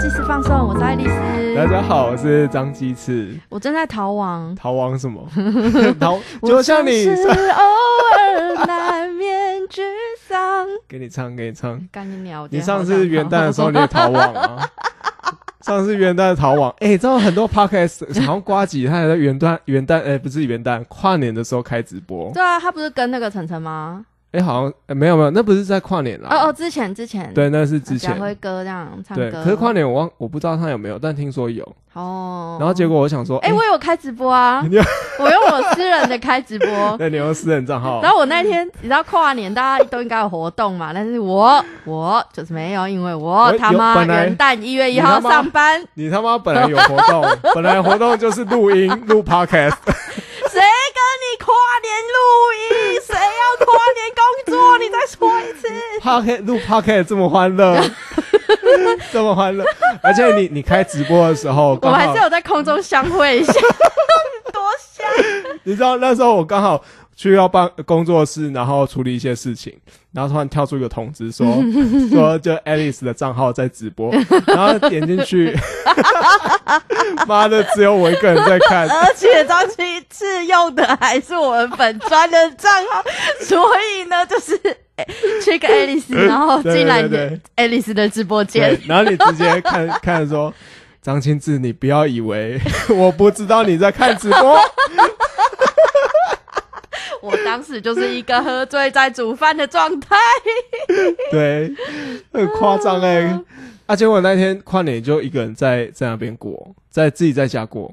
即时放送，我是爱丽丝。大家好，我是张鸡翅。我正在逃亡，逃亡什么？逃，就像你是 偶尔难免沮丧。给你唱，给你唱。干你鸟！你上次元旦的时候你也逃亡啊？上次元旦逃亡，哎、知道很多 podcast 好像瓜吉他也在元旦元旦，哎、不是元旦，跨年的时候开直播。对啊，他不是跟那个晨晨吗？哎、好像、哎没有没有，那不是在跨年啦。哦哦，之前之前，对，那是之前小。辉哥这样唱对，歌。可是跨年我忘，我不知道他有没有，但听说有。哦，然后结果我想说，哎、我有开直播啊 我用我私人的开直播。那你用私人账号然，后我那天，你知道跨年大家都应该有活动嘛，但是我我就是没有，因为我他妈元旦一月一号上班，你他妈本来有活动，本来活动就是录音录 podcast，跨年录音？谁要跨年工作？你再说一次。podcast 录 podcast 这么欢乐，这么欢乐，而且你你开直播的时候，我们还是有在空中相会一下，多香！你知道那时候我刚好去要办工作室，然后处理一些事情，然后突然跳出一个通知说 说就 Alice 的账号在直播，然后点进去，妈的，只有我一个人在看，而且张琪次用的还是我们本专的账号，所以呢，就是哎去个 Alice，然后进来对对对。Alice 的直播间，，然后你直接看 看说。张清志，你不要以为我不知道你在看直播，我当时就是一个喝醉在煮饭的状态。对，很夸张哎。啊，结果那天跨年就一个人在在那边过，在自己在家过，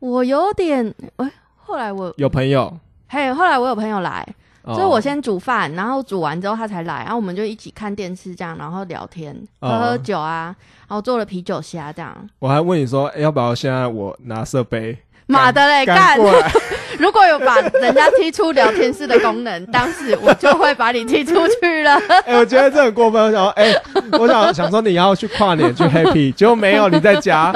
我有点，哎，后来我，有朋友，嘿，后来我有朋友来，哦所以我先煮饭，然后煮完之后他才来，然后我们就一起看电视这样，然后聊天，喝哦喝酒啊，然后做了啤酒虾这样。我还问你说，欸要不要现在我拿设备妈的嘞，干！过来？如果有把人家踢出聊天室的功能，当时我就会把你踢出去了。哎、我觉得这很过分。我想说，哎、我想想说你要去跨年去 happy，结果没有，你在家。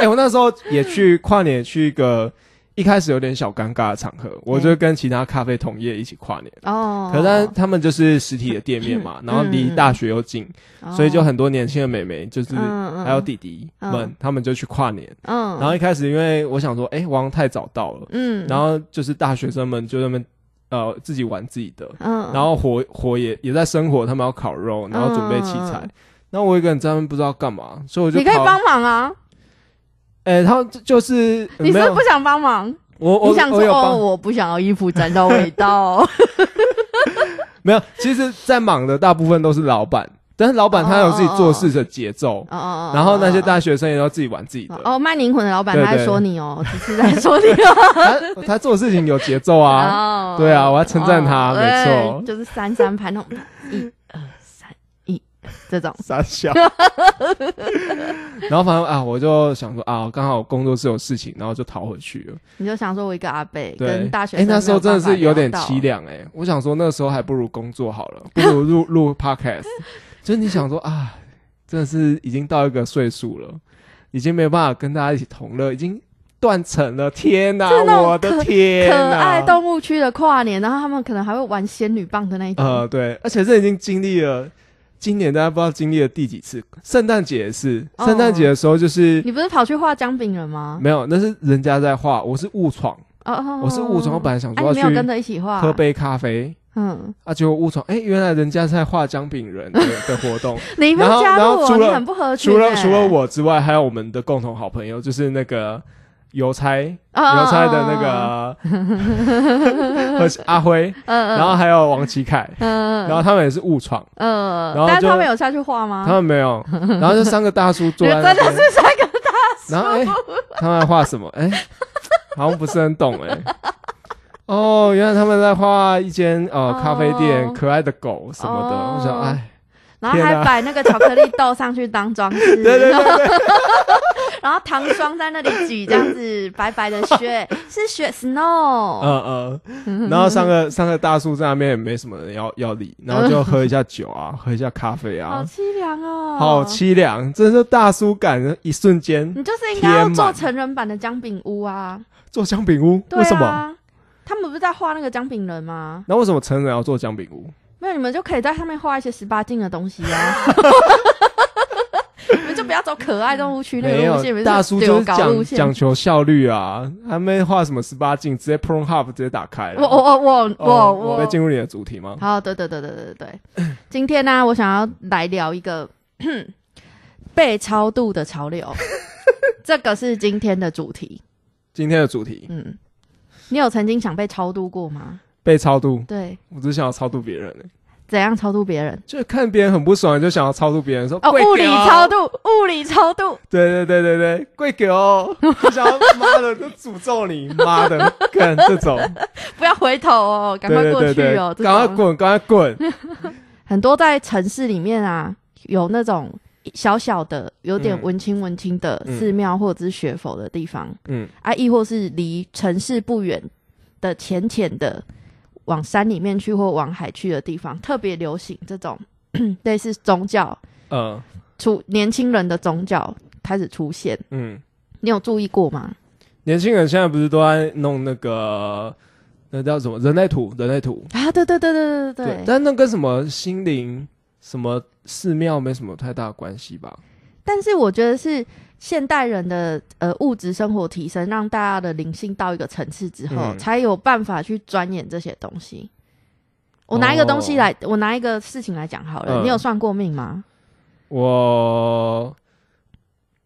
哎、我那时候也去跨年，去一个一开始有点小尴尬的场合，我就跟其他咖啡同业一起跨年。哦，可是他他们就是实体的店面嘛，然后离大学又近，所以就很多年轻的美眉，就是还有弟弟们，嗯他们就去跨年。嗯，然后一开始因为我想说，哎、我好像太早到了，嗯，然后就是大学生们就在那边呃自己玩自己的，嗯，然后火火也也在生火，他们要烤肉，然后准备器材。嗯。然后我一个人在那边不知道干嘛，所以我就。你可以帮忙啊，哎、他们就就是你是不是不想帮忙？我我你想说哦，我不想要衣服沾到味道。没有？其实，在忙的大部分都是老板，但是老板他有自己做事的节奏，哦哦，然后那些大大学生也要自己玩自己的。哦卖灵魂的老板他在说你哦，只是在说你哦。他他做事情有节奏啊，哦对啊我要称赞他哦没错就是三三拍那种 这种。傻笑。然后反正啊，我就想说啊，刚好工作室有事情，然后就逃回去了。你就想说我一个阿贝，跟大学哎、生那时候真的是有点凄凉哎。我想说那时候还不如工作好了，不如录录 podcast。就是你想说啊，真的是已经到一个岁数了，已经没有办法跟大家一起同乐，已经断层了。天哪，我的可天可哪！爱动物区的跨年，然后他们可能还会玩仙女棒的那一种。呃，对，而且这已经经历了。今年大家不知道经历了第几次，圣诞节也是，哦。圣诞节的时候就是、你不是跑去画姜饼人吗？没有，那是人家在画，我是误闯，哦哦，我是误闯，我本来想哎，说没有跟去着一起画，喝杯咖啡，嗯，啊，结果误闯，哎、原来人家在画姜饼人的的活动，你没有加入你很不合群除了欸。除了我之外，还有我们的共同好朋友，就是那个邮差邮哦差的那，个和 阿辉，然后还有王启凯，嗯，然后他们也是误闯，嗯，然后就但是他们有下去画吗？他们没有，然后就三个大叔坐真的在 那边，是三个然后哎、他们在画什么？哎、好像不是很懂哎、哦，原来他们在画一间呃哦。咖啡店，可爱的狗什么的。哦。我想，哎，然后还摆那个巧克力豆上去当装饰，对对对对，然后糖霜在那里举，这样子 白白的雪。是雪 snow，嗯嗯，然后三个 三个大叔在那边也没什么人要要理，然后就喝一下酒啊，喝一下咖啡啊。好啊，凄凉哦，好凄凉，真是大叔感，一瞬间你就是应该要做成人版的姜饼屋啊，做姜饼屋，对为什么？啊，他们不是在画那个姜饼人吗？那为什么成人要做姜饼屋？没有，你们就可以在上面画一些十八禁的东西啊。不要走可爱动物区那没个路线，有大叔就是讲。讲求效率啊，还没画什么十八禁，直接 Pro Hub 直接打开了。我我我我哦我我被进入你的主题吗？好，对对对对对对对。今天呢，我想要来聊一个 被超度的潮流，这个是今天的主题。今天的主题嗯，你有曾经想被超度过吗？被超度，对，我只想要超度别人、欸，怎样超度别人？就是看别人很不爽，就想要超度别人，说哦，物理超度，物理超度。对对对对对，跪给哦，就想要妈的就诅咒你，妈的，看这种，不要回头哦，赶快过去哦。赶快滚，赶快滚，很多在城市里面啊，有那种小小的、有点嗯文青文青的嗯。寺庙或者是学佛的地方、嗯。啊，亦或是离城市不远的浅浅的往山里面去或往海去的地方，特别流行这种 类似宗教呃出年轻人的宗教开始出现，嗯，你有注意过吗？年轻人现在不是都在弄那个那叫什么人类图，人类图，啊，对对对对对对对。但那跟什么心灵、什么寺庙没什么太大关系吧？但是我觉得是现代人的呃物质生活提升，让大家的灵性到一个层次之后，嗯才有办法去钻研这些东西。我拿一个东西来，我拿一个事情来讲好了。你有算过命吗？我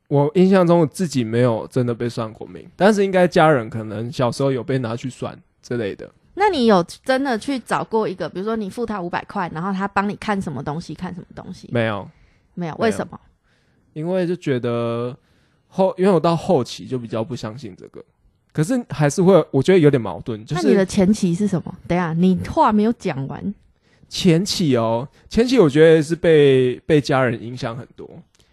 我印象中我自己没有真的被算过命，但是应该家人可能小时候有被拿去算之类的。那你有真的去找过一个，比如说你付他五百块，然后他帮你看什么东西，看什么东西？没有，没有为什么？因为就觉得后，因为我到后期就比较不相信这个，可是还是会，我觉得有点矛盾，就那你的前期是什么？等一下，你话没有讲完。前期哦，前期我觉得是被被家人影响很多。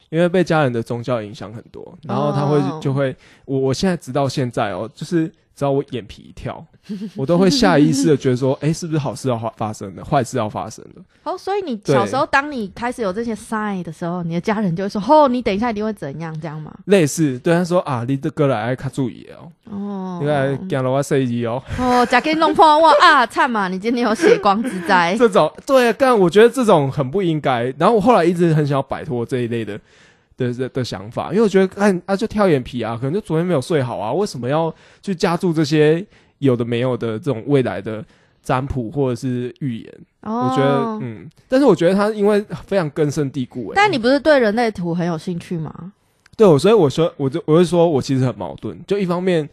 因为被家人的宗教影响很多，然后他会哦就会，我我现在直到现在哦，就是只要我眼皮一跳，我都会下意识的觉得说，哎、是不是好事要发发生了，坏事要发生了？哦，所以你小时候，当你开始有这些 sign 的时候，你的家人就会说：“哦，你等一下一定会怎样，这样吗类似，对他说啊，你的歌来爱卡注意哦，？”哦，你来讲了我设计哦，哦，假给你弄破哇啊！惨嘛，你今天有血光之灾。这种对，但我觉得这种很不应该。然后我后来一直很想要摆脱这一类的的的的想法，因为我觉得看啊就跳眼皮啊，可能就昨天没有睡好啊，为什么要去加注这些有的没有的这种未来的占卜或者是预言？哦，我觉得嗯，但是我觉得他因为非常根深蒂固、欸，但你不是对人类图很有兴趣吗？对我，所以我说，我就我就说，我其实很矛盾。就一方面，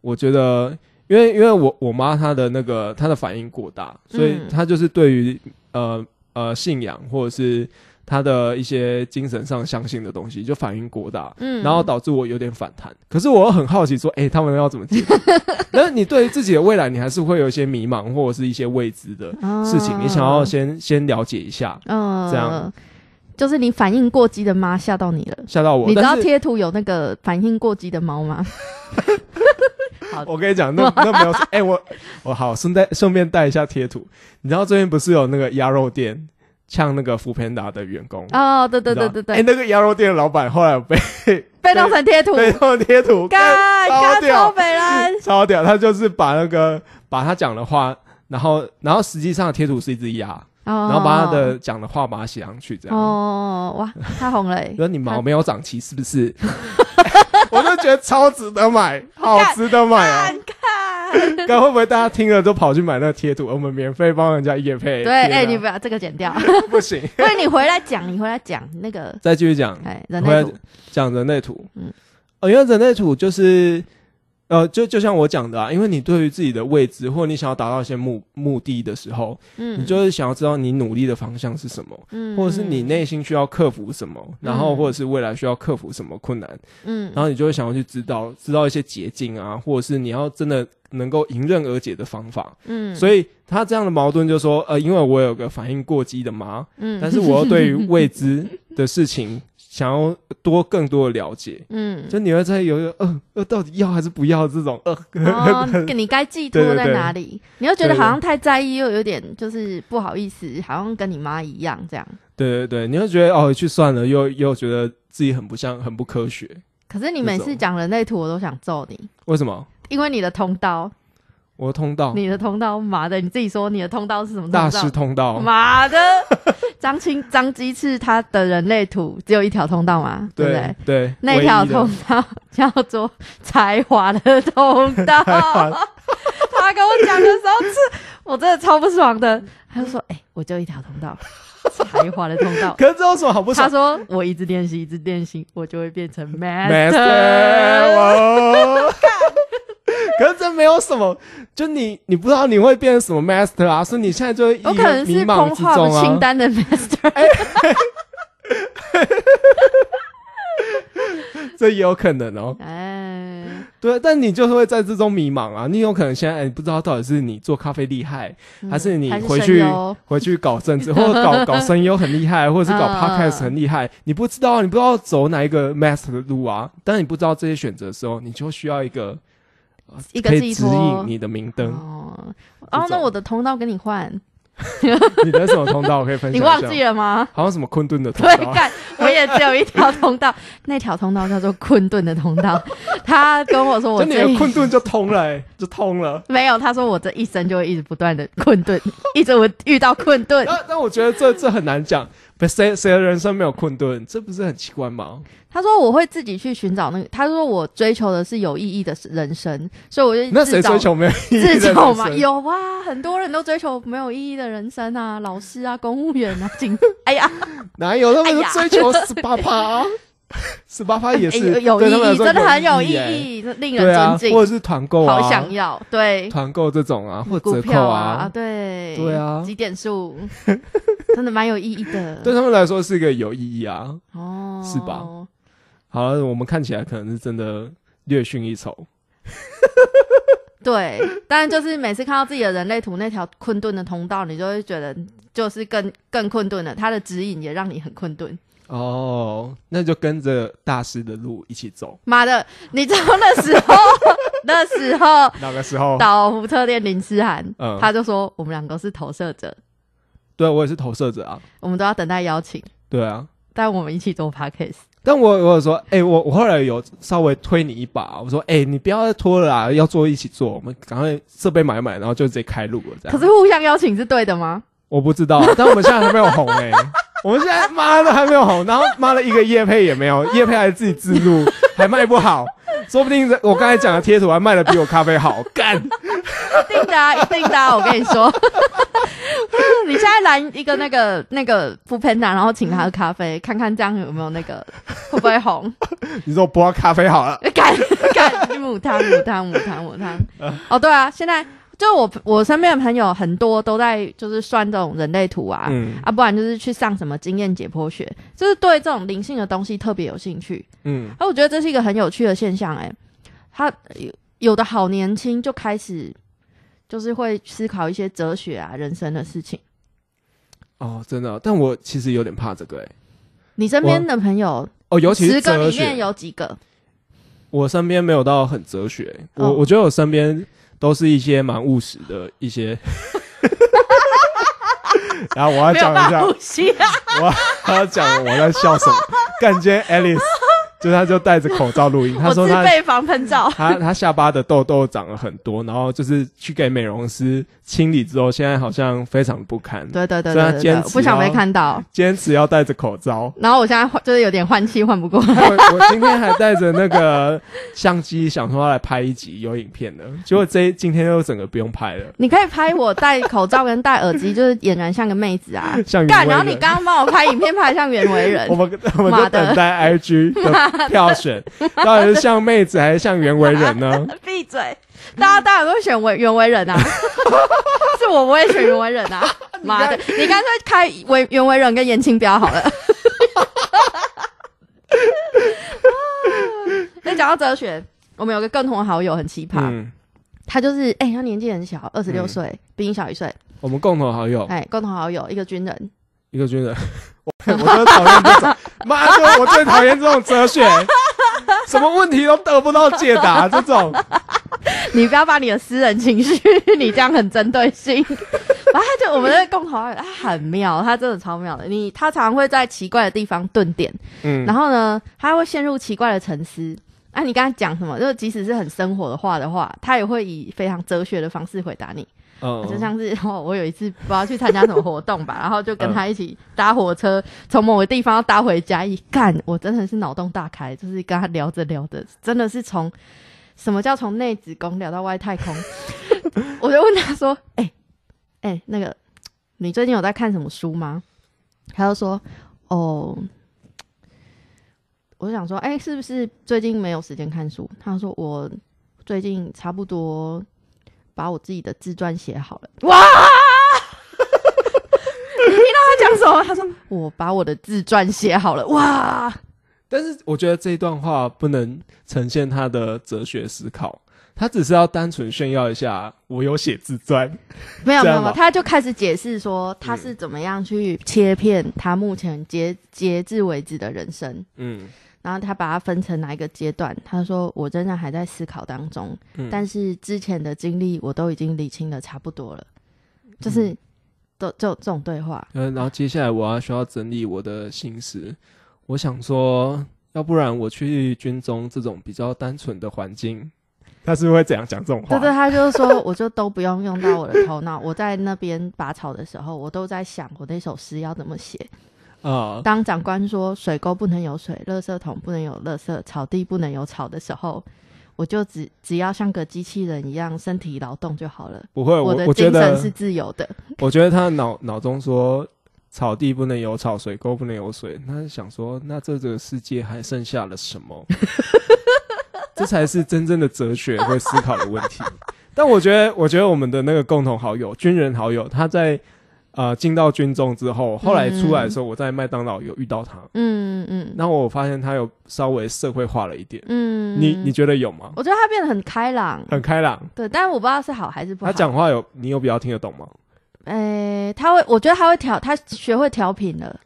我觉得，因为因为我我妈她的那个她的反应过大，所以嗯她就是对于呃呃信仰或者是她的一些精神上相信的东西就反应过大，嗯，然后导致我有点反弹。可是我又很好奇说，哎、他们要怎么解决？但是你对于自己的未来，你还是会有一些迷茫或者是一些未知的事情，你想要先先了解一下，嗯这样就是你反应过激的妈吓到你了。吓到我。你知道贴图有那个反应过激的猫吗？好，我跟你讲，那 那没有，哎、我我好顺带顺便带一下贴图。你知道最近不是有那个鸭肉店呛那个福平达的员工？哦，对对对对对哎、对，那个鸭肉店的老板后来 被被弄成贴图，被弄成贴图，干超干超屌，北蓝，超屌！他就是把那个把他讲的话，然后然后实际上贴图是一只鸭，然然后把他的讲的话把它写上去，这样。哦，哇，太红了欸，说你毛没有长齐是不是？我就觉得超值得买，好值得买哦！看，看会不会大家听了都跑去买那个贴图？我们免费帮人家夜配。对，哎，你把这个剪掉，不行，不然你回来讲，你回来讲那个，再继续讲，哎，人回来类图，讲人类图。嗯嗯，哦，因为人类图就是，呃，就就像我讲的啊，因为你对于自己的位置或者你想要达到一些目目的的时候，嗯。你就是想要知道你努力的方向是什么，嗯。或者是你内心需要克服什么，然后嗯。或者是未来需要克服什么困难，嗯。然后你就会想要去知道知道一些捷径啊，或者是你要真的能够迎刃而解的方法。嗯。所以他这样的矛盾就说，呃，因为我有个反应过激的妈，嗯。但是我又对于未知的事情想要多更多的了解，嗯，就你会在有一个呃呃到底要还是不要这种呃，哦，你该寄托在哪里？你又觉得好像太在意，又有点就是不好意思，好像跟你妈一样这样。对对对，你会觉得哦去算了，又又觉得自己很不像很不科学，可是你每次讲人类图，我都想揍你，为什么？因为你的通道我的通道，你的通道，妈的，你自己说你的通道是什么大通道？师通道，妈的，张青张鸡翅他的人类图只有一条通道嘛，对不对对？那条通道叫做才华的通道。他跟我讲的时候，是我真的超不爽的。他就说：“哎、我就一条通道，才华的通道。可是这有什么好不爽”他爽说：“我一直练习，一直练习，我就会变成。哦 可是这没有什么，就你你不知道你会变成什么 master 啊，所以你现在就一我可能是个迷茫空话之中啊。清单的 master。这也有可能哦。哎，对，但你就是会在之中迷茫啊。你有可能现在、哎你不知道到底是你做咖啡厉害，嗯还是你回去回去搞政治，或者搞搞声优很厉害，或者是搞嗯 podcast 很厉害，你不知道，你不知道走哪一个 master 的路啊。当你不知道这些选择的时候，你就需要一个、呃一个可以指引你的明灯。哦，哦，那我的通道跟你换，你的什么通道我可以分享？你忘记了吗？好像什么困顿的通道对，道。干，我也只有一条通道，那条通道叫做困顿的通道。他跟我说我 就你这一的困顿就通了、欸，就通了。没有，他说我这一生就会一直不断的困顿，一直我遇到困顿。但但我觉得这这很难讲，不谁谁的人生没有困顿，这不是很奇怪吗？他说我会自己去寻找那个，他说我追求的是有意义的人生，所以我就那谁追求没有意义的人自求嘛？生有啊，很多人都追求没有意义的人生啊，老师啊，公务员啊，警，哎呀，哪有那么多追求十八趴？十八趴也哎是有有意义，真的很有意。义，令人尊敬，或者是团购啊，好想要，对，团购这种啊，或者股折扣票啊，，对，对啊几点数，真的蛮有意义的，对他们来说是一个有意义啊。哦，是吧？好了，我们看起来可能是真的略逊一筹。对，但就是每次看到自己的人类图那条困顿的通道，你就会觉得就是更更困顿了。它的指引也让你很困顿。哦，那就跟着大师的路一起走。妈的，你知道那时候 那时候那个时候，到福特店林思涵，嗯他就说我们两个是投射者，对我也是投射者啊，我们都要等待邀请，对啊。但我们一起做 podcast。但我我有说，哎、我我后来有稍微推你一把，我说，哎、你不要再拖了啦，要做一起做，我们赶快设备买一买，然后就直接开录了，这样。可是互相邀请是对的吗？我不知道，但我们现在还没有红哎、我们现在妈的还没有红，然后妈的一个叶配也没有，叶配还自己自录，还卖不好，说不定我刚才讲的贴图还卖的比我咖啡好，干！一定的、啊，一定的、啊，我跟你说，你现在来一个那个那个副 panda，然后请他喝咖啡，看看这样有没有那个会不会红？你说我播咖啡好了，干干母汤母汤母汤母汤。哦，对啊，现在就我我身边的朋友很多都在就是算这种人类图啊，嗯。啊，不然就是去上什么经验解剖学，就是对这种灵性的东西特别有兴趣。嗯，啊，我觉得这是一个很有趣的现象、欸，他有有的好年轻就开始就是会思考一些哲学啊、人生的事情。哦，真的，但我其实有点怕这个哎、你身边的朋友，哦，尤其十是哲个里面学，有几个？我身边没有到很哲学，我哦。我觉得我身边都是一些蛮务实的一些。然后我要讲一下！我要讲我在笑什么。干今天 Alice 就他就戴着口罩录音，他说他自备防喷罩。他他下巴的痘痘长了很多，然后就是去给美容师清理之后，现在好像非常不堪，对对对对对对，坚持不想被看到。坚持要戴着口罩。然后我现在换就是有点换气换不过来。我 我今天还带着那个相机，想说要来拍一集有影片的，结果这今天又整个不用拍了，你可以拍我戴口罩跟戴耳机，就是俨然像个妹子啊。像干。然后你刚刚帮我拍影片拍得像袁惟仁我，们我们就等待 IG 的 票选，到底是像妹子还是像袁惟仁呢？闭嘴！大家当然都会选袁袁惟仁啊，是我不会选袁惟仁啊！妈的，你干脆开袁袁惟仁跟严清标好了。那讲到哲学，我们有个共同好友很奇葩，嗯，他就是哎、他年纪很小，二十六嗯岁，比你小一岁。我们共同好友哎、共同好友一个军人，一个军人，我我就讨厌这种，妈的，我最讨厌这种哲学，什么问题都得不到解答，这种 你不要把你的私人情绪，你这样很针对性。然后他就我们的共同好友，他很妙，他真的超妙的。你他常常会在奇怪的地方顿点，嗯，然后呢，他会陷入奇怪的沉思。啊，你刚才讲什么，就即使是很生活的话的话，他也会以非常哲学的方式回答你。嗯，就像是哦，我有一次不知道去参加什么活动吧，然后就跟他一起搭火车，从某个地方要搭回家，一干，我真的是脑洞大开，就是跟他聊着聊着，真的是从什么叫从内子宫聊到外太空，我就问他说：“哎、哎、那个你最近有在看什么书吗？”他就说：“哦。”我就想说，哎、是不是最近没有时间看书？他说我最近差不多把我自己的自传写好了。哇！你听到他讲什么？他说我把我的自传写好了。哇！但是我觉得这一段话不能呈现他的哲学思考，他只是要单纯炫耀一下我有写自传。没有没有他就开始解释说他是怎么样去切片他目前截截至为止的人生。嗯然后他把它分成哪一个阶段？他说：“我仍然还在思考当中，嗯但是之前的经历我都已经理清的差不多了。”就是，都就这种对话，嗯，然后接下来我要需要整理我的心思。我想说，要不然我去军中这种比较单纯的环境，他是不是会怎样讲这种话？对对，他就是说，我就都不用用到我的头脑。我在那边拔草的时候，我都在想我那首诗要怎么写。啊、当长官说水沟不能有水，垃圾桶不能有垃圾，草地不能有草的时候，我就只只要像个机器人一样身体劳动就好了。不会，我的精神是自由的。我觉得他脑脑中说草地不能有草，水沟不能有水，他想说，那这个世界还剩下了什么？这才是真正的哲学会思考的问题。但我觉得，我觉得我们的那个共同好友，军人好友，他在呃进到军中之后，后来出来的时候，我在麦当劳有遇到他，嗯嗯然后我发现他有稍微社会化了一点。嗯，你你觉得有吗？我觉得他变得很开朗，很开朗，对，但是我不知道是好还是不好。他讲话有你有比较听得懂吗？诶、他会，我觉得他会调，他学会调频了。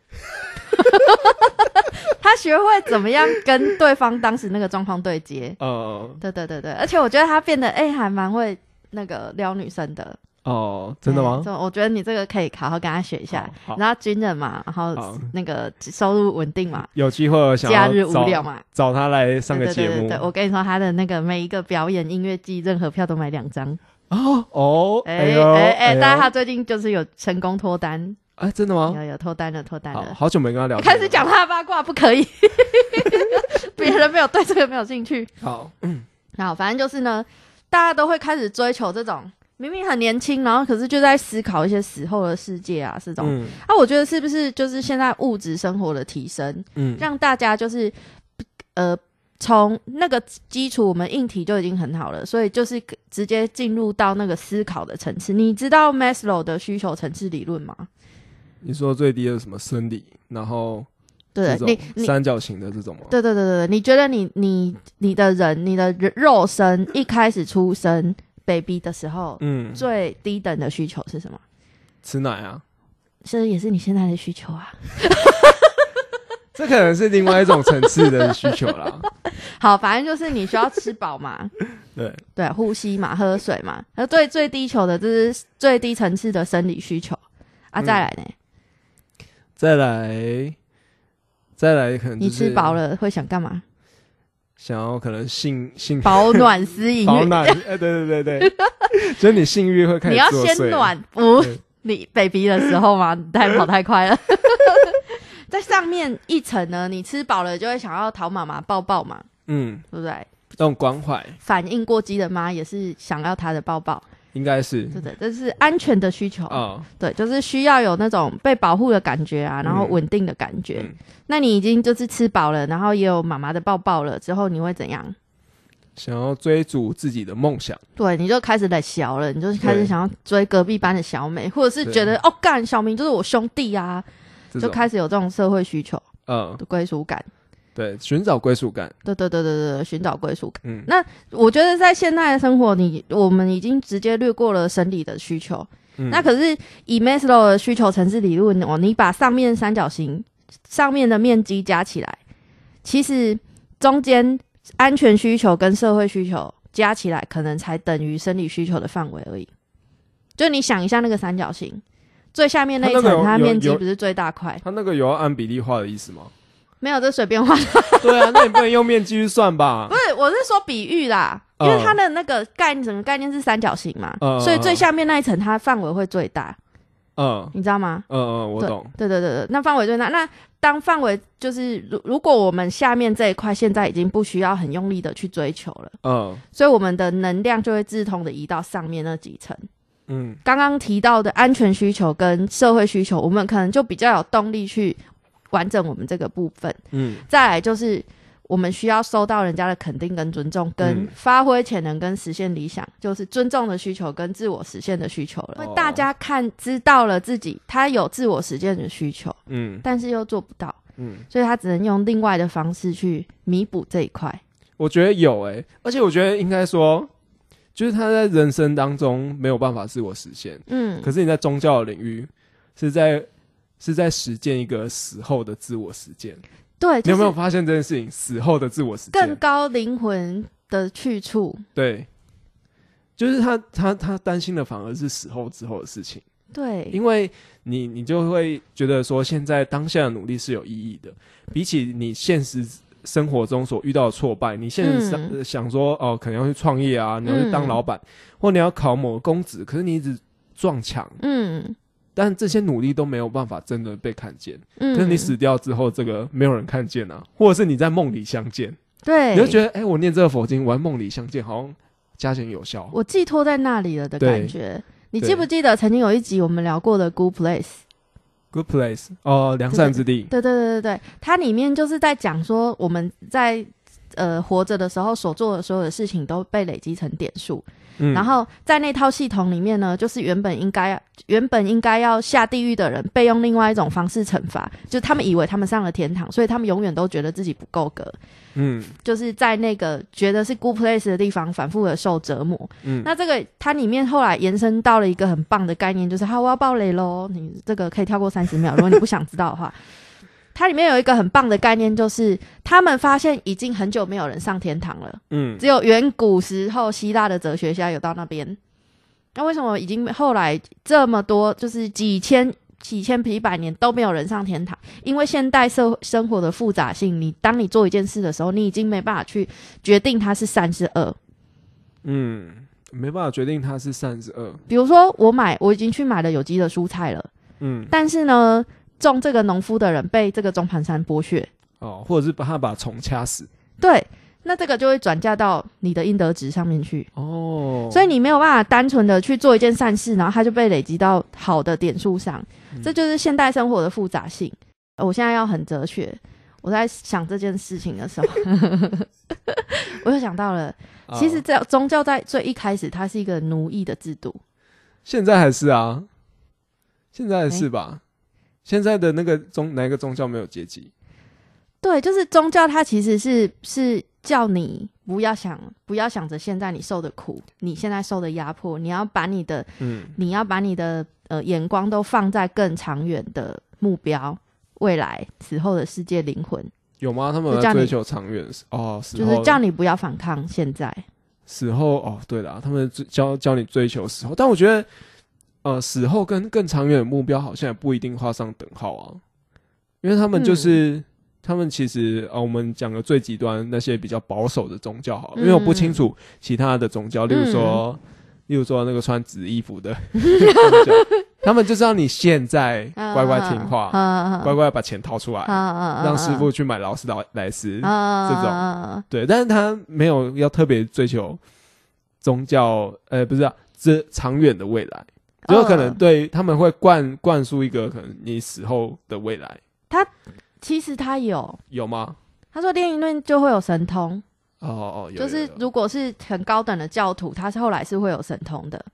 他学会怎么样跟对方当时那个状况对接。呃，对对对对，而且我觉得他变得诶、还蛮会那个撩女生的。哦，真的吗我觉得你这个可以好好跟他学一下。然后军人嘛，然后那个收入稳定嘛，有机会我想假日无聊嘛，找他来上个对节目对对对对，我跟你说，他的那个每一个表演音乐季，任何票都买两张。哦哦，哎哎哎哎，呦但是他最近就是有成功脱单，哎真的吗？有有脱单了，脱单好了。好久没跟他聊天，开始讲他的八卦不可以，别人没有对这个没有兴趣。好，嗯好，反正就是呢，大家都会开始追求这种明明很年轻，然后可是就在思考一些死后的世界啊，这种。嗯啊，我觉得是不是就是现在物质生活的提升，嗯，让大家就是呃从那个基础，我们硬体就已经很好了，所以就是直接进入到那个思考的层次。你知道 Maslow 的需求层次理论吗？你说最低的什么生理，然后对这你三角形的这种吗？对对对对对，你觉得你你你的人，你的肉身一开始出生 baby 的时候，嗯，最低等的需求是什么？吃奶啊，这也是你现在的需求啊。这可能是另外一种层次的需求啦。好，反正就是你需要吃饱嘛，对，对，呼吸嘛，喝水嘛。那最最低求的，就是最低层次的生理需求啊。嗯再来呢，再来，再来，可能你就是吃饱了会想干嘛？想要可能性性 保暖私隐。保暖，哎，对对对对，就是你性欲会开始你要先暖，不，你 baby 的时候吗，你太跑太快了。在上面一层呢，你吃饱了就会想要讨妈妈抱抱嘛，嗯，对不对？这种关怀。反应过激的妈也是想要她的抱抱，应该是。对不对？这是安全的需求，啊，对，就是需要有那种被保护的感觉啊，然后嗯稳定的感觉。嗯。那你已经就是吃饱了，然后也有妈妈的抱抱了之后，你会怎样？想要追逐自己的梦想，对，你就开始来小了，你就开始对。想要追隔壁班的小美，或者是觉得哦，干小明就是我兄弟啊，就开始有这种社会需求嗯，的归属感。对，寻找归属感，对对对对对对，寻找归属感。嗯，那我觉得在现代的生活，你我们已经直接略过了生理的需求。嗯那可是以 Maslow 的需求层次理论哦，你把上面三角形上面的面积加起来，其实中间安全需求跟社会需求加起来，可能才等于生理需求的范围而已。就你想一下那个三角形，最下面那一层，它面积不是最大块？它那个有要按比例画的意思吗？没有，这随便画的。对啊，那你不能用面积去算吧？不是，我是说比喻啦，因为嗯它的那个概念，整个概念是三角形嘛，嗯所以最下面那一层它范围会最大，嗯你知道吗？嗯嗯，我懂。对对对对，那范围最大。那当范围就是如如果我们下面这一块现在已经不需要很用力的去追求了，嗯所以我们的能量就会自动的移到上面那几层。嗯刚刚提到的安全需求跟社会需求，我们可能就比较有动力去完整我们这个部分。嗯再来就是我们需要收到人家的肯定跟尊重，跟嗯发挥潜能跟实现理想，就是尊重的需求跟自我实现的需求了。哦因为大家看知道了自己他有自我实现的需求，嗯但是又做不到，嗯，所以他只能用另外的方式去弥补这一块。我觉得有诶、而且我觉得应该说，就是他在人生当中没有办法自我实现，嗯，可是你在宗教的领域是在是在实践一个死后的自我实践。对，你有没有发现这件事情？死后的自我实践更，高灵魂的去处？对，就是他他他担心的反而是死后之后的事情，对，因为你你就会觉得说，现在当下的努力是有意义的，比起你现实生活中所遇到的挫败，你现在想、想说哦，可能要去创业啊，你要去当嗯老板，或你要考某个公职，可是你一直撞墙，嗯但这些努力都没有办法真的被看见。嗯，可是你死掉之后，这个没有人看见啊，或者是你在梦里相见，对，你就觉得，哎、我念这个佛经，我在梦里相见，好像加减有效。我寄托在那里了的感觉。你记不记得曾经有一集我们聊过的《Good Place》？Good place，哦，良善之地。对对对对对，它里面就是在讲说我们在呃活着的时候所做的所有的事情都被累积成点数，嗯然后在那套系统里面呢，就是原本应该原本应该要下地狱的人，被用另外一种方式惩罚，就他们以为他们上了天堂，所以他们永远都觉得自己不够格，嗯就是在那个觉得是 good place 的地方反复的受折磨。嗯，那这个它里面后来延伸到了一个很棒的概念，就是好，我要爆雷喽！你这个可以跳过三十秒，如果你不想知道的话。它里面有一个很棒的概念，就是他们发现已经很久没有人上天堂了，嗯只有远古时候希腊的哲学家有到那边。那为什么已经后来这么多，就是几千、几千、几百年都没有人上天堂？因为现代社生活的复杂性，你当你做一件事的时候，你已经没办法去决定它是善是恶。嗯，没办法决定它是三十二。比如说，我买我已经去买了有机的蔬菜了。嗯，但是呢，种这个农夫的人被这个中盘山剥削，哦，或者是把他把虫掐死。对，那这个就会转嫁到你的应得值上面去，哦，所以你没有办法单纯的去做一件善事，然后它就被累积到好的点数上，嗯。这就是现代生活的复杂性。呃我现在要很哲学，我在想这件事情的时候，我又想到了，啊。其实这宗教在最一开始它是一个奴役的制度，现在还是啊，现在还是哎吧。现在的那个宗哪一个宗教没有阶级？对，就是宗教，它其实是是叫你不要想，不要想着现在你受的苦，你现在受的压迫，你要把你的，嗯你要把你的呃眼光都放在更长远的目标，未来死后的世界灵魂，有吗？他们追求长远哦，就是叫你不要反抗现在。死后哦，对了，他们追教教你追求死后，但我觉得呃，死后跟更长远的目标好像也不一定画上等号啊，因为他们就是。嗯。他们其实呃，我们讲的最极端那些比较保守的宗教好了，嗯因为我不清楚其他的宗教，例如说，例如说那个穿紫衣服的 他们就知道你现在乖乖听话，啊乖乖把钱掏出来，啊让师傅去买劳斯劳莱斯，啊这种种对，但是他没有要特别追求宗教，呃，不是、啊、这长远的未来，就有可能嗯对他们会灌灌输一个可能你死后的未来，他其实他有，有吗？他说炼一论就会有神通，哦哦，有就是有有如果是很高等的教徒，他是后来是会有神通的。嗯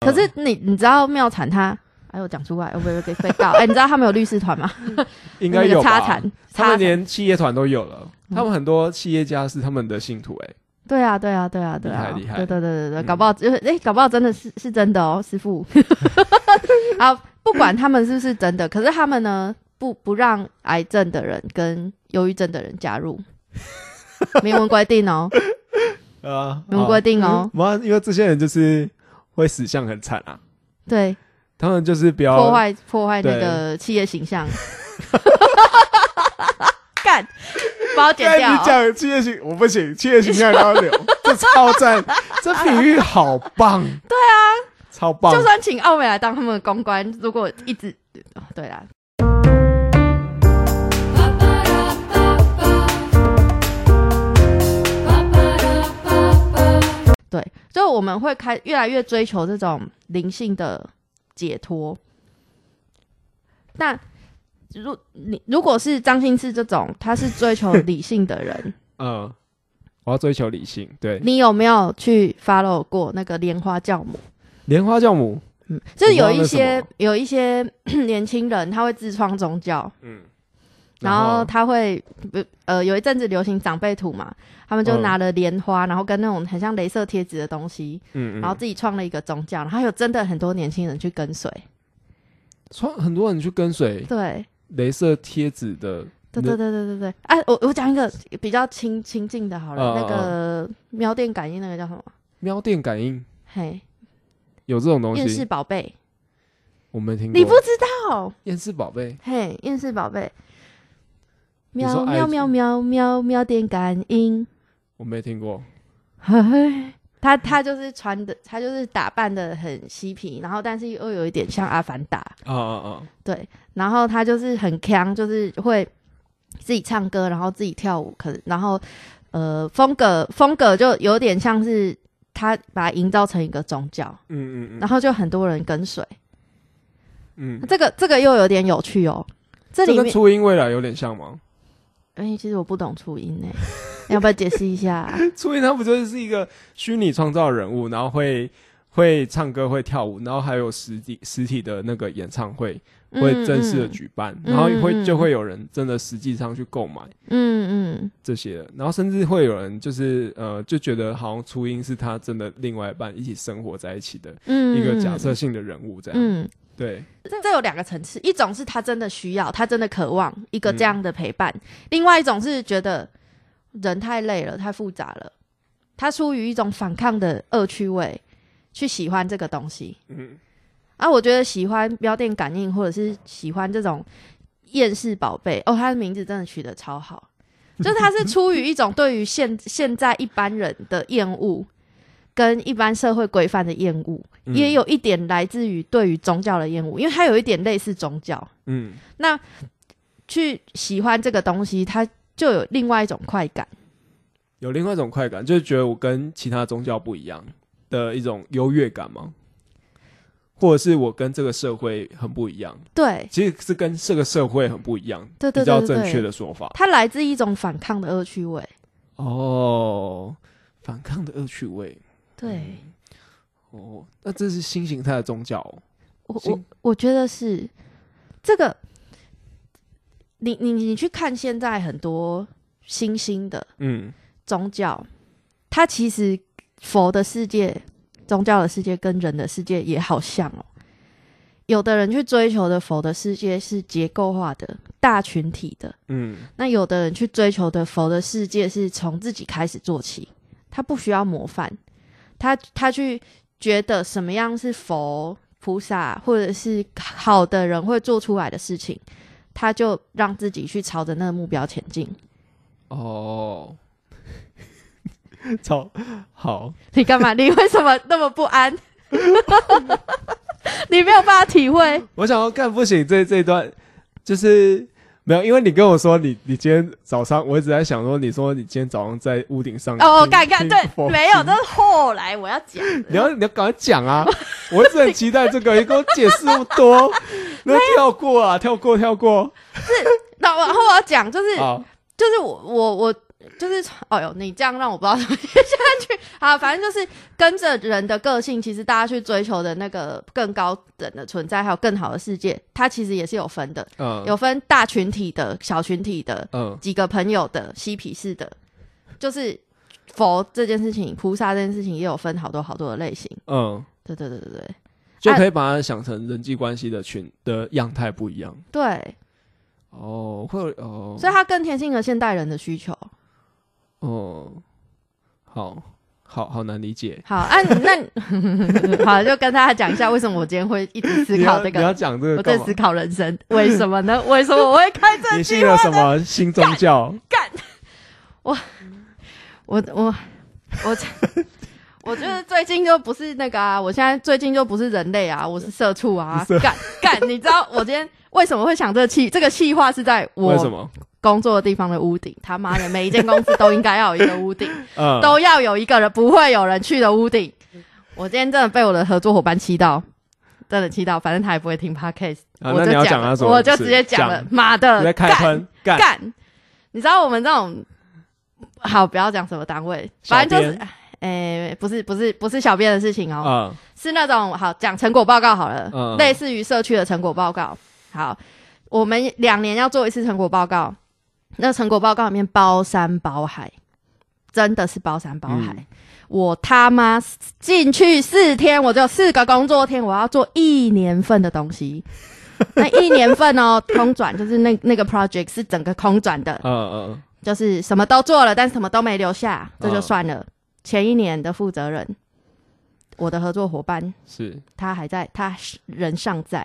可是你你知道妙产他，哎呦讲出来，会不会被被告？哎，你知道他们有律师团吗？应该有吧？那个插产，他们连企业团都有了，嗯他们很多企业家是他们的信徒、欸，对啊，对啊，对啊，对啊，厉害厉害对对对对对，嗯搞不好就是哎，搞不好真的是是真的哦，师傅。好，不管他们是不是真的，可是他们呢，不不让癌症的人跟忧郁症的人加入，明文规定哦。啊，明文规定哦因为这些人就是会死相很惨啊，对，他们就是不要破坏破坏那对个企业形象。干，把我剪掉，你。讲企业形，我不行，企业形象要留，这超赞，这比喻好棒。对啊，超棒就。算请奥美来当他们的公关，如果一直，哦对啦，对，就我们会开越来越追求这种灵性的解脱。那如你如果是张新次这种，他是追求理性的人，嗯，我要追求理性。对，你有没有去 follow 过那个莲花教母？莲花教母，嗯，就是有一些有一些 年轻人，他会自创宗教，嗯，然后他会不呃有一阵子流行长辈图嘛，他们就嗯。拿了莲花，然后跟那种很像镭射贴纸的东西，嗯嗯，然后自己创了一个宗教，然后有真的很多年轻人去跟随，创很多人去跟随？对。镭射贴纸的，对对对对对对，哎、我我讲一个比较亲亲近的好了，那个喵电感应那个叫什么？喵电感应嘿，有这种东厌世西，宝贝，我没听过。你不知道？厌世宝贝？嘿，厌世宝贝，喵喵喵喵喵喵电感应，我没听过。嘿，他他就是穿的，他就是打扮的很嬉皮，然后但是又有一点像阿凡达，哦哦哦！对，然后他就是很强，就是会自己唱歌，然后自己跳舞，可然后呃风格风格就有点像是他把它营造成一个宗教，嗯嗯嗯然后就很多人跟随，嗯，这个这个又有点有趣哦，这里面初音未来有点像吗？哎、其实我不懂初音呢，要不要解释一下？初音它不就是一个虚拟创造人物，然后会会唱歌、会跳舞，然后还有实体实体的那个演唱会会正式的嗯。举办，嗯然后会嗯就会有人真的实际上去购买嗯嗯。这些，然后甚至会有人就是呃就觉得好像初音是他真的另外一半一起生活在一起的嗯，一个假设性的人物，这样、嗯。对，这这有两个层次，一种是他真的需要，他真的渴望一个嗯这样的陪伴；，另外一种是觉得人太累了，太复杂了，他出于一种反抗的恶趣味去喜欢这个东西。嗯啊，我觉得喜欢标电感应，或者是喜欢这种厌世宝贝，哦，他的名字真的取得超好，就是他是出于一种对于现现在一般人的厌恶。跟一般社会规范的厌恶，嗯也有一点来自于对于宗教的厌恶，因为它有一点类似宗教。嗯那去喜欢这个东西，它就有另外一种快感。有另外一种快感，就是觉得我跟其他宗教不一样的一种优越感吗？或者是我跟这个社会很不一样，对，其实是跟这个社会很不一样，对对对比较正确的说法。它来自一种反抗的恶趣味。哦，反抗的恶趣味。对哦，那这是新形态的宗教、哦。我我我觉得是这个。你你你去看现在很多新兴的嗯宗教，它其实佛的世界、宗教的世界跟人的世界也好像哦。有的人去追求的佛的世界是结构化的、大群体的，嗯那有的人去追求的佛的世界是从自己开始做起，他不需要模范，他他去觉得什么样是佛菩萨或者是好的人会做出来的事情，他就让自己去朝着那个目标前进。哦，超好。你干嘛？你为什么那么不安？你没有办法体会我想要干不行，这这一段就是没有，因为你跟我说你你今天早上，我一直在想说，你说你今天早上在屋顶上哦。听看看，听对，没有，经这是后来我要讲。你要你要赶快讲啊！我一直很期待这个，你给我解释那么多，那跳过啊，跳过跳过是那然后我要讲，就是啊！就是我我我就是，哎呦，你这样让我不知道怎么接下去。啊。反正就是跟着人的个性，其实大家去追求的那个更高等的存在，还有更好的世界，它其实也是有分的，嗯。有分大群体的、小群体的、嗯。几个朋友的、嬉皮士的，就是佛这件事情、菩萨这件事情也有分好多好多的类型。嗯，对对对对对。就可以把它想成人际关系的群的样态不一样。对，哦，会有哦。所以它更贴近了现代人的需求。哦，好好好难理解。好，啊，那好，就跟大家讲一下为什么我今天会一直思考这个，你要讲这个我在思？考人生，为什么呢？为什么我会开这你信了什么新宗教？干？我我我我我觉得最近就不是那个啊，我现在最近就不是人类啊，我是社畜啊，干干！你知道我今天为什么会想这个气？这个气话是在我为什么？工作的地方的屋顶，他妈的，每一间公司都应该要有一个屋顶，嗯，都要有一个人不会有人去的屋顶。我今天真的被我的合作伙伴气到，真的气到，反正他也不会听 podcast，啊，我就讲？我就直接讲了，妈的，干干干！你知道我们这种好，不要讲什么单位，反正就是小，诶、不是不是不是小编的事情哦，啊，是那种好讲成果报告好了，嗯类似于社区的成果报告。好，我们两年要做一次成果报告，那成果报告里面包山包海，真的是包山包海。嗯我他妈进去四天，我只有四个工作天，我要做一年份的东西。那一年份哦，空转就是那那个 project 是整个空转的，嗯嗯就是什么都做了，但是什么都没留下，这就嗯算了。前一年的负责人，我的合作伙伴，是，他还在，他人尚在，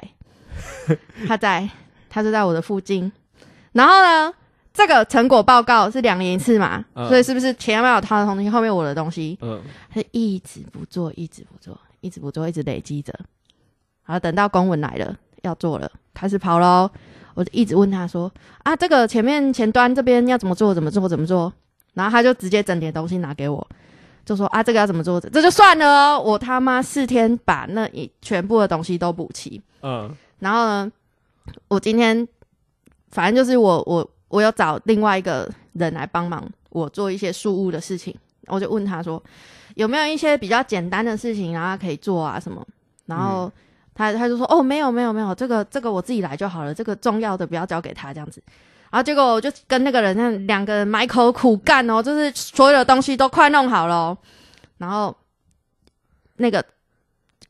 他在，他就在我的附近。然后呢，这个成果报告是两年一次嘛，嗯所以是不是前面有他的东西，后面我的东西，嗯他就一直不做，一直不做，一直不做，一直累积着。然后等到公文来了，要做了，开始跑喽。我就一直问他说：“啊，这个前面前端这边要怎么做？怎么做？怎么做？”然后他就直接整点东西拿给我，就说：“啊，这个要怎么做？这就算了哦，我他妈四天把那一全部的东西都补齐。嗯然后呢，我今天反正就是我我我有找另外一个人来帮忙我做一些事务的事情，我就问他说有没有一些比较简单的事情，然后他可以做啊什么，然后他他就说哦没有没有没有，这个这个我自己来就好了，这个重要的不要交给他这样子。然后结果我就跟那个人那两个人埋头苦干哦，就是所有的东西都快弄好了哦、然后那个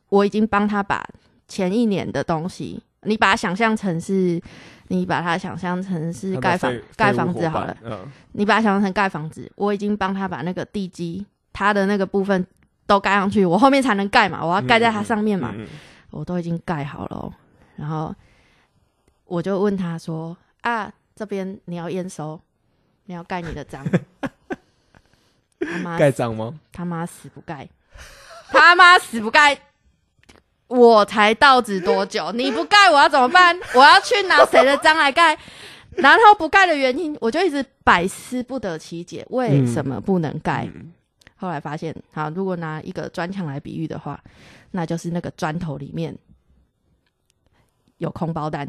我已经帮他把前一年的东西，你把它想象成是，你把它想象成是盖房盖房子好了，嗯你把它想象成盖房子，我已经帮他把那个地基，他的那个部分都盖上去，我后面才能盖嘛，我要盖在它上面嘛，我都已经盖好了哦、然后我就问他说：“啊，这边你要验收，你要盖你的章。” 他妈盖章吗？他妈死不盖，他妈死不盖，我才到职多久？你不盖我要怎么办？我要去拿谁的章来盖？然后不盖的原因，我就一直百思不得其解，为什么不能盖？嗯后来发现，好，如果拿一个砖墙来比喻的话，那就是那个砖头里面有空包单，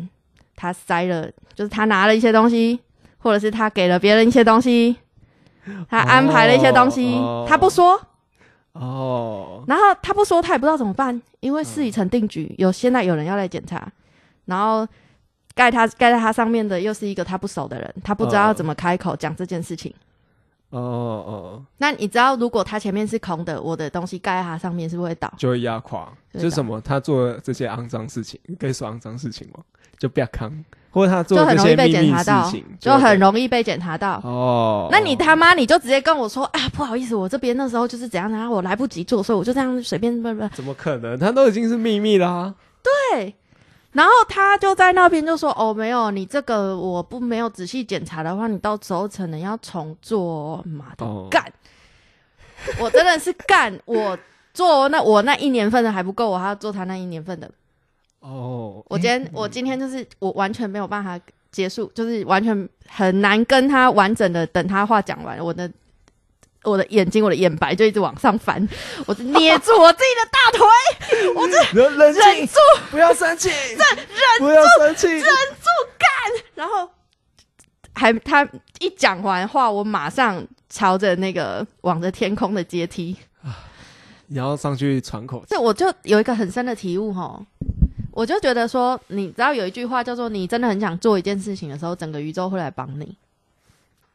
他塞了，就是他拿了一些东西，或者是他给了别人一些东西，他安排了一些东西，哦他不说，哦，然后他不说，他也不知道怎么办，因为事已成定局，有现在有人要来检查，然后盖他盖在他上面的又是一个他不熟的人，他不知道要怎么开口讲这件事情。哦哦，那你知道，如果它前面是空的，我的东西盖在他上面是不是会倒？就会压垮，就是什么？他做这些肮脏事情，可以说肮脏事情吗？就不要扛，或者他做就很容易被些秘密检查到事情，，就很容易被检查到。哦。那你他妈你就直接跟我说啊，不好意思，我这边那时候就是怎样怎样，我来不及做，所以我就这样随便不不怎么可能？他都已经是秘密啦、对。然后他就在那边就说：“哦，没有，你这个我不没有仔细检查的话，你到时候可能要重做哦。”妈的，哦干！我真的是干！我做那我那一年份的还不够，我还要做他那一年份的。哦，我今天、我今天就是我完全没有办法结束，就是完全很难跟他完整的等他话讲完，我的我的眼睛我的眼白就一直往上翻，我就捏住我自己的大腿，我这 冷冷忍住，不要生气，不要生气，忍住干然后还他一讲完话，我马上朝着那个往着天空的阶梯，你要上去喘口气。这我就有一个很深的体悟哈。我就觉得说，你知道有一句话叫做“你真的很想做一件事情的时候，整个宇宙会来帮你”，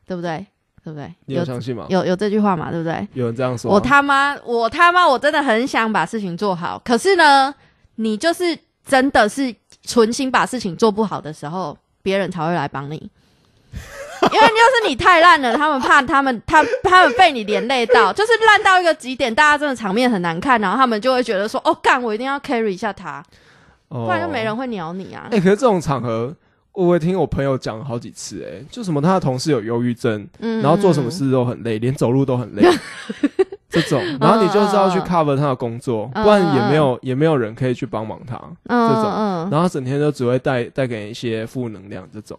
对不对？对不对？你有相信吗？有有这句话嘛？对不对？有人这样说啊、我他妈，我他妈，我真的很想把事情做好。可是呢，你就是真的是存心把事情做不好的时候，别人才会来帮你。因为就是你太烂了，他们怕他们他他们被你连累到，就是烂到一个极点，大家真的场面很难看，然后他们就会觉得说，哦，干，我一定要 carry 一下他，哦不然就没人会鸟你啊。哎、可是这种场合，我也听我朋友讲好几次、哎，就什么他的同事有忧郁症，嗯。然后做什么事都很累，连走路都很累，这种，然后你就是要去 cover 他的工作，嗯不然也没有也没有人可以去帮忙他，嗯这种。嗯，然后整天就只会带带给你一些负能量，这种。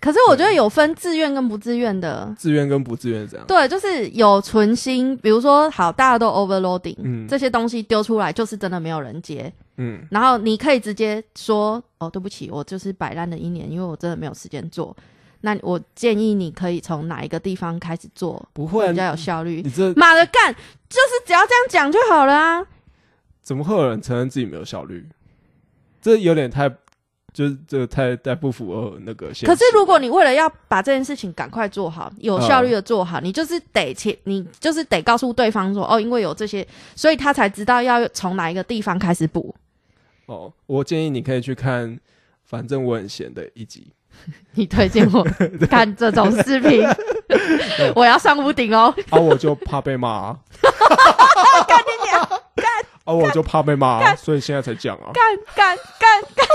可是我觉得有分自愿跟不自愿的。自愿跟不自愿这样，对，就是有存心，比如说好，大家都 overloading，、嗯。这些东西丢出来就是真的没有人接，嗯然后你可以直接说哦，对不起，我就是摆烂了一年，因为我真的没有时间做。那我建议你可以从哪一个地方开始做，不会啊，比较有效率你。这妈的干，就是只要这样讲就好了啊！怎么会有人承认自己没有效率？这有点太，就是这个太太不符合那个。可是如果你为了要把这件事情赶快做好，有效率的做好，你就是得切，你就是得告诉对方说，哦，因为有这些，所以他才知道要从哪一个地方开始补。哦，我建议你可以去看，反正我很闲的一集。你推荐我 看这种视频，我要上屋顶哦！啊，我就怕被骂、啊。啊，我就怕被骂、啊，所以现在才讲啊。干干干干！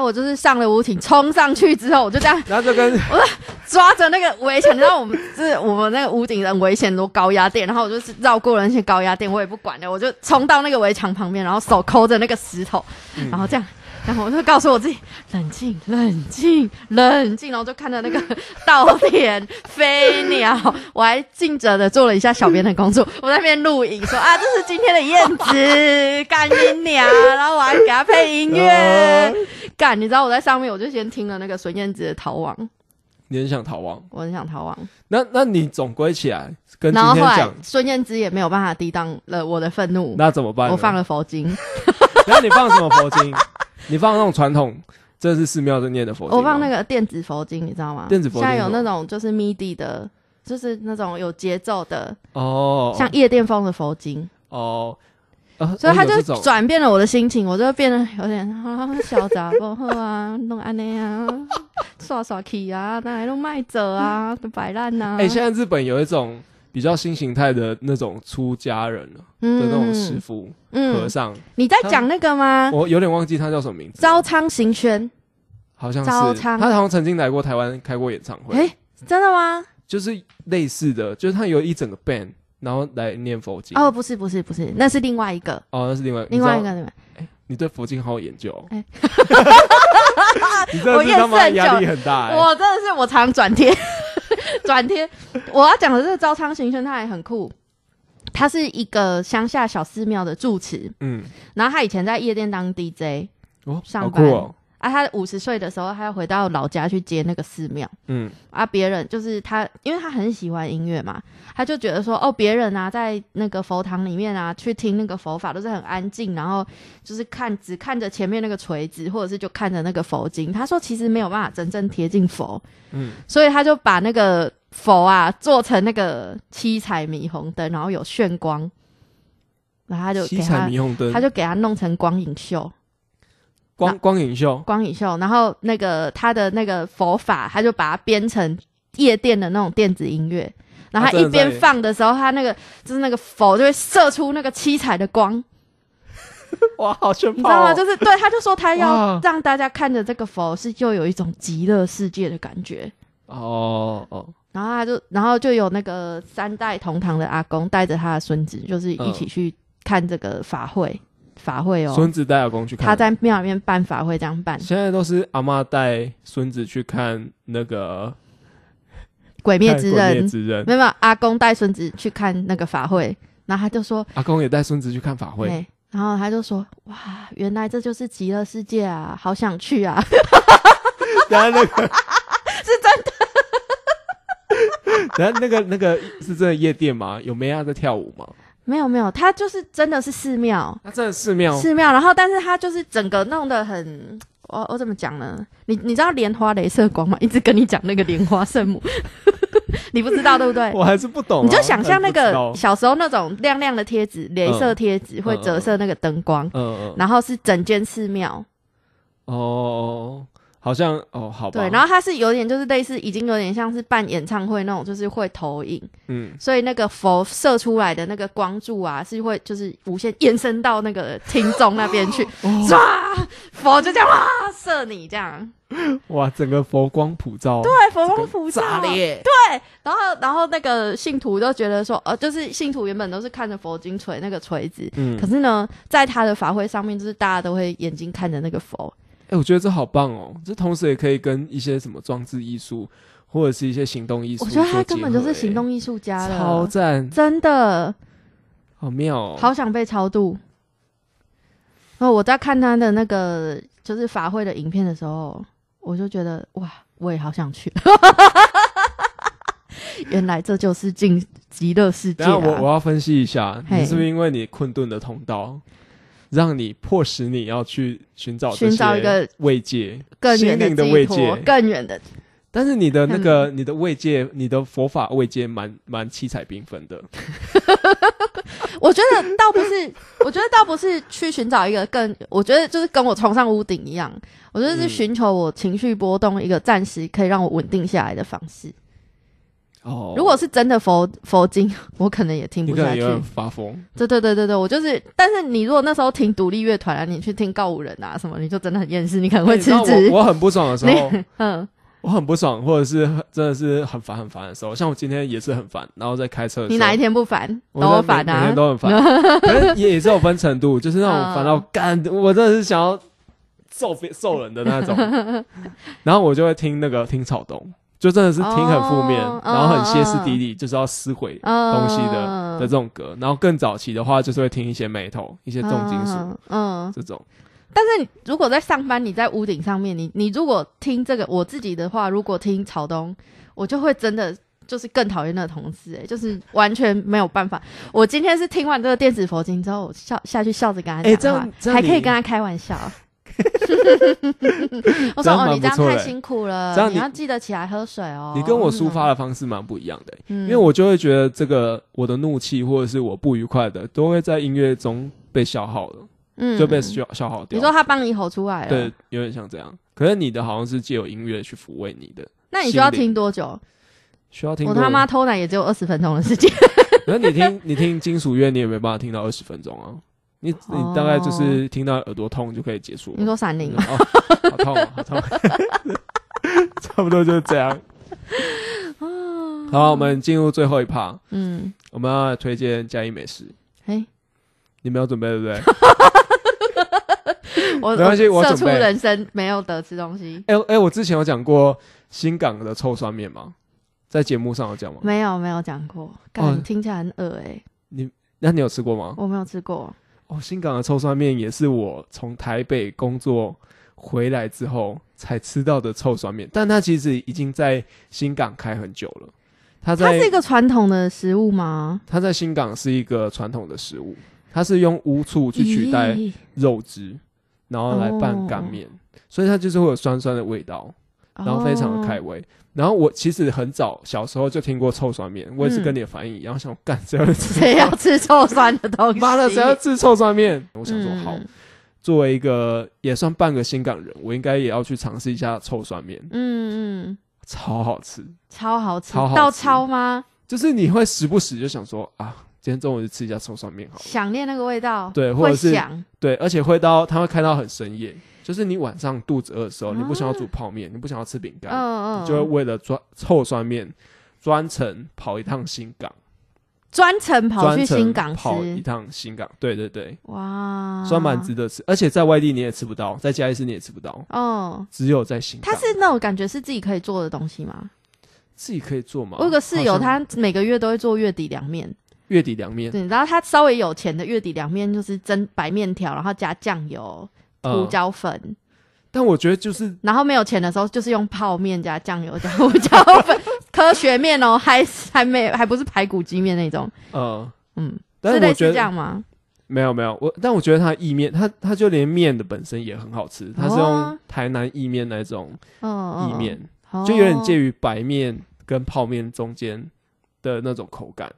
啊，我就是上了屋顶，冲上去之后，我就这样然后就跟 抓着那个围墙，你知道我们是我们那个屋顶很危险，多高压电，然后我就是绕过了那些高压电，我也不管了，我就冲到那个围墙旁边，然后手抠着那个石头，然后这样。然后我就告诉我自己冷静、冷静、冷静，然后就看着那个 稻田、飞鸟，我还尽责的做了一下小编的工作。我在那边录影说啊，这是今天的燕子，干你娘！然后我还给他配音乐，干，你知道我在上面我就先听了那个孙燕姿的《逃亡》，你很想逃亡，我很想逃亡。那那你总归起来跟今天讲，孙燕姿也没有办法抵挡了我的愤怒，那怎么办？我放了佛经，然后你放什么佛经？你放那种传统，这是寺庙在念的佛经吗。我放那个电子佛经，你知道吗？电子佛经现在有那种就是 MIDI 的，就是那种有节奏的，哦，像夜店风的佛经，哦，呃所以他就转变了我的心情，我就变得有点啊小杂不好啊，弄安内啊，刷刷气啊，哪来弄卖者啊，都摆烂呐。哎、现在日本有一种比较新形态的那种出家人了的那种师傅、和嗯，尚，你在讲那个吗？我有点忘记他叫什么名字，招仓行宣，好像是。他好像曾经来过台湾开过演唱会，哎，真的吗？就是类似的，就是他有一整个 band，然后来念佛经。哦，不是不是不是，那是另外一个，哦，那是另外另外一，个，你知道另外。你对佛经好有研究哦，哎 你真的我是他妈压力很大哎、我真的是我常转贴 转贴。我要讲的这个招仓行轩，他也很酷。他是一个乡下小寺庙的住持，嗯，然后他以前在夜店当 DJ 哦，上班哦，啊。他五十岁的时候，他要回到老家去接那个寺庙嗯啊。别人就是他，因为他很喜欢音乐嘛，他就觉得说，哦，别人啊，在那个佛堂里面啊，去听那个佛法都是很安静，然后就是看只看着前面那个锤子，或者是就看着那个佛经。他说其实没有办法真正贴近佛，嗯，所以他就把那个佛啊做成那个七彩霓虹灯，然后有炫光，然后他就七彩给他，霓虹灯，他就给他弄成光影秀，光光影秀，光影秀，然后那个他的那个佛法，他就把它编成夜店的那种电子音乐。然后他一边放的时候，他那个就是那个佛就会射出那个七彩的光，哇，好炫炮、你知道吗？哦！就是对，他就说他要让大家看着这个佛是就有一种极乐世界的感觉。哦哦，然后他就，然后就有那个三代同堂的阿公带着他的孙子，就是一起去看这个法会，法会哦。孙子带阿公去看，他在庙里面办法会，这样办。现在都是阿妈带孙子去看那个 鬼灭之刃灭，之刃，没有，阿公带孙子去看那个法会，然后他就说，阿公也带孙子去看法会，对，然后他就说，哇，原来这就是极乐世界啊，好想去啊！然后那个 是真的，然后那个那个是真的夜店吗？有梅亚在跳舞吗？没有没有，它就是真的是寺庙，它真的寺庙。寺庙，然后但是它就是整个弄得很，我我怎么讲呢？你你知道莲花镭射光吗？一直跟你讲那个莲花圣母，你不知道对不对？我还是不懂啊、你就想象那个小时候那种亮亮的贴纸，镭射贴纸会折射那个灯光，嗯嗯然后是整间寺庙，哦，好像哦，好吧，对，然后它是有点就是类似已经有点像是办演唱会那种，就是会投影，嗯，所以那个佛射出来的那个光柱啊，是会就是无限延伸到那个听众那边去，哦。唰，佛就这样哇射你这样，哇，整个佛光普照，对，佛光普照，炸裂，对，然后然后那个信徒都觉得说，呃，就是信徒原本都是看着佛经锤那个锤子，嗯。可，是呢，在他的法会上面，就是大家都会眼睛看着那个佛，哎、我觉得这好棒哦！这同时也可以跟一些什么装置艺术或者是一些行动艺术我觉得他根本就是哎行动艺术家超了，赞，真的好妙哦！好想被超度。然后我在看他的那个就是法会的影片的时候，我就觉得哇，我也好想去。原来这就是进极乐世界、我我要分析一下，你是不是因为你困顿的通道，让你迫使你要去寻找寻找一个慰藉，更远心灵的慰藉，更远的但是你的那个你的慰藉，你的佛法慰藉蛮蛮七彩缤纷的。我觉得倒不是，我觉得倒不是去寻找一个更，我觉得就是跟我冲上屋顶一样，我觉得是嗯寻求我情绪波动一个暂时可以让我稳定下来的方式。哦如果是真的佛佛经，我可能也听不下去发疯，对对对对对，我就是，但是你如果那时候听独立乐团啊，你去听告五人啊什么，你就真的很厌世，你可能会辞职。我我很不爽的时候，你嗯，我很不爽，或者是真的是很烦很烦的时候，像我今天也是很烦，然后在开车的时候，你哪一天不烦？都烦啊每每天。都很烦，可是也也是有分程度，就是那种烦到嗯干，我真的是想要揍别揍人的那种。然后我就会听那个听草东，就真的是听很负面，哦然后很歇斯底里，就是要撕毁东西的、嗯的这种歌。然后更早期的话，就是会听一些 metal，一些重金属、嗯嗯这种。但是你如果在上班，你在屋顶上面，你你如果听这个，我自己的话，如果听草东，我就会真的就是更讨厌那个同事、欸，就是完全没有办法。我今天是听完这个电子佛经之后，我笑下去笑着跟他欸讲话，还可以跟他开玩笑。我说哦，你这样太辛苦了，这样你你要记得起来喝水哦。你跟我抒发的方式蛮不一样的、嗯，因为我就会觉得这个我的怒气或者是我不愉快的，都会在音乐中被消耗了，嗯就被消消耗掉。你说他帮你吼出来了，对，，有点像这样。可是你的好像是借由音乐去抚慰你的，那你需要听多久？需要听我他妈！偷懒也只有二十分钟的时间。可是你听 你听金属乐，你也没办法听到二十分钟啊。你你大概就是听到耳朵痛就可以结束了。你说闪灵吗？哦，好痛啊，好痛！差不多就是这样。好，我们进入最后一趴，嗯，我们要来推荐嘉义美食。嘿，你没有准备对不对？我没关系我社畜准备人生没有得吃东西，哎、哎、我之前有讲过新港的臭酸面吗？在节目上有讲吗？没有没有讲过，感、哦听起来很恶哎、你那你有吃过吗？我没有吃过。哦，新港的臭酸面也是我从台北工作回来之后才吃到的臭酸面，但它其实已经在新港开很久了。它在它是一个传统的食物吗？它在新港是一个传统的食物，它是用乌醋去取代肉汁，然后来拌干面，所以它就是会有酸酸的味道，然后非常的开哦胃。然后我其实很早小时候就听过臭酸面，我也是嗯跟你的反应一样，想干谁要吃？谁要吃臭酸的东西？妈的，谁要吃臭酸面？我想说嗯好，作为一个也算半个新港人，我应该也要去尝试一下臭酸面，嗯嗯，超好吃。超好吃，超好吃到超吗？就是你会时不时就想说啊，今天中午就吃一下臭酸面好了。想念那个味道，对或者是想，对，而且会到它会开到很深夜，就是你晚上肚子饿的时候，啊你不想要煮泡面，你不想要吃饼干，你就会为了专臭酸面专程跑一趟新港，专程跑去新港跑一，趟新港。对对对，哇，酸蛮值得吃，而且在外地你也吃不到，在嘉义市你也吃不到，哦。只有在新港。它是那种感觉是自己可以做的东西吗？自己可以做吗？我有个室友，他每个月都会做月底凉面，月底凉面，对，然后他稍微有钱的月底凉面就是蒸白面条，然后加酱油、胡嗯，椒粉，但我觉得就是然后没有钱的时候就是用泡面加酱油加胡椒粉，科学面哦，还还没还不是排骨鸡面那种，呃，嗯，是类似这但是我觉得样吗？没有没有，我但我觉得它意面，它它就连面的本身也很好吃，它是用哦。台南意面那种嗯嗯，意面，嗯就有点介于于白面跟泡面中间的那种口感，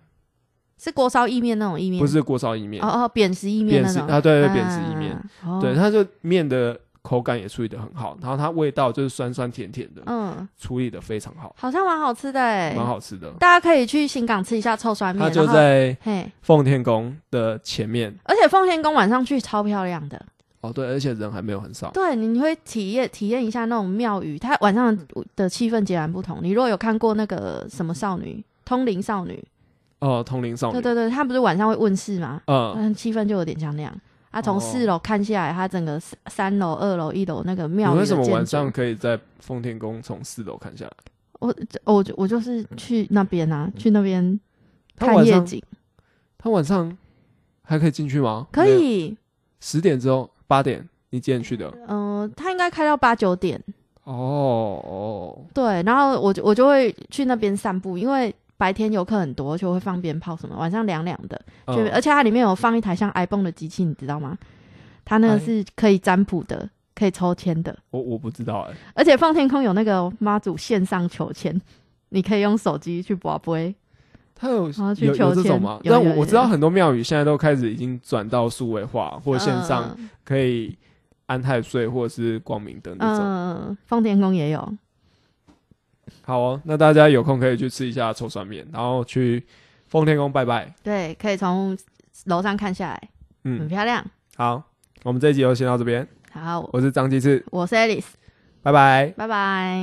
是锅烧意面那种意面，不是锅烧意面，哦哦扁食意面扁食啊对对扁食意面，嗯，对，哦它就面的口感也处理的很好，然后它味道就是酸酸甜甜的，嗯，处理的非常好，好像蛮好吃的哎，蛮好吃的。大家可以去新港吃一下臭酸面，它就在嘿，奉天宫的前面，而且奉天宫晚上去超漂亮的，哦，对，而且人还没有很少。对，你会体验体验一下那种庙宇，它晚上的气氛截然不同。你如果有看过那个什么少女通灵少女，哦，通灵少女。对对对，他不是晚上会问世吗？嗯，嗯，气氛就有点像那样。他，从哦四楼看下来，他整个三三楼、二楼、一楼那个庙宇为什么晚上可以在奉天宫从四楼看下来？我我就我就是去那边啊，去那边看夜景，他晚上还可以进去吗？可。以。十点之后，八点，你几点去的？嗯、他应该开到八九点，哦哦，对。然后我就我就会去那边散步，因为白天游客很多，就会放鞭炮什么，晚上凉凉的，就、嗯而且它里面有放一台像 iPhone 的机器，你知道吗？它那个是可以占卜的，可以抽签的，我我不知道哎。而且放天空有那个妈祖线上求签，你可以用手机去卜杯。他有去有有求签这种吗？有有有但我我知道很多庙宇现在都开始已经转到数位化或线上，嗯可以安太岁或者是光明灯这种。嗯，放天空也有。好哦，那大家有空可以去吃一下臭酸面，然后去奉天宫拜拜。对，可以从楼上看下来，嗯很嗯，漂亮。好，我们这一集就先到这边。好，我是张鸡翅，我是 Alice，拜拜。拜拜。